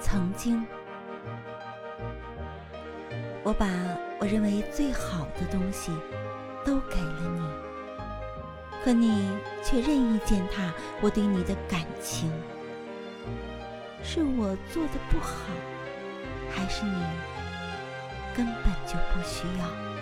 曾经。我把我认为最好的东西都给了你可你却任意践踏我对你的感情。是我做的不好还是你根本就不需要。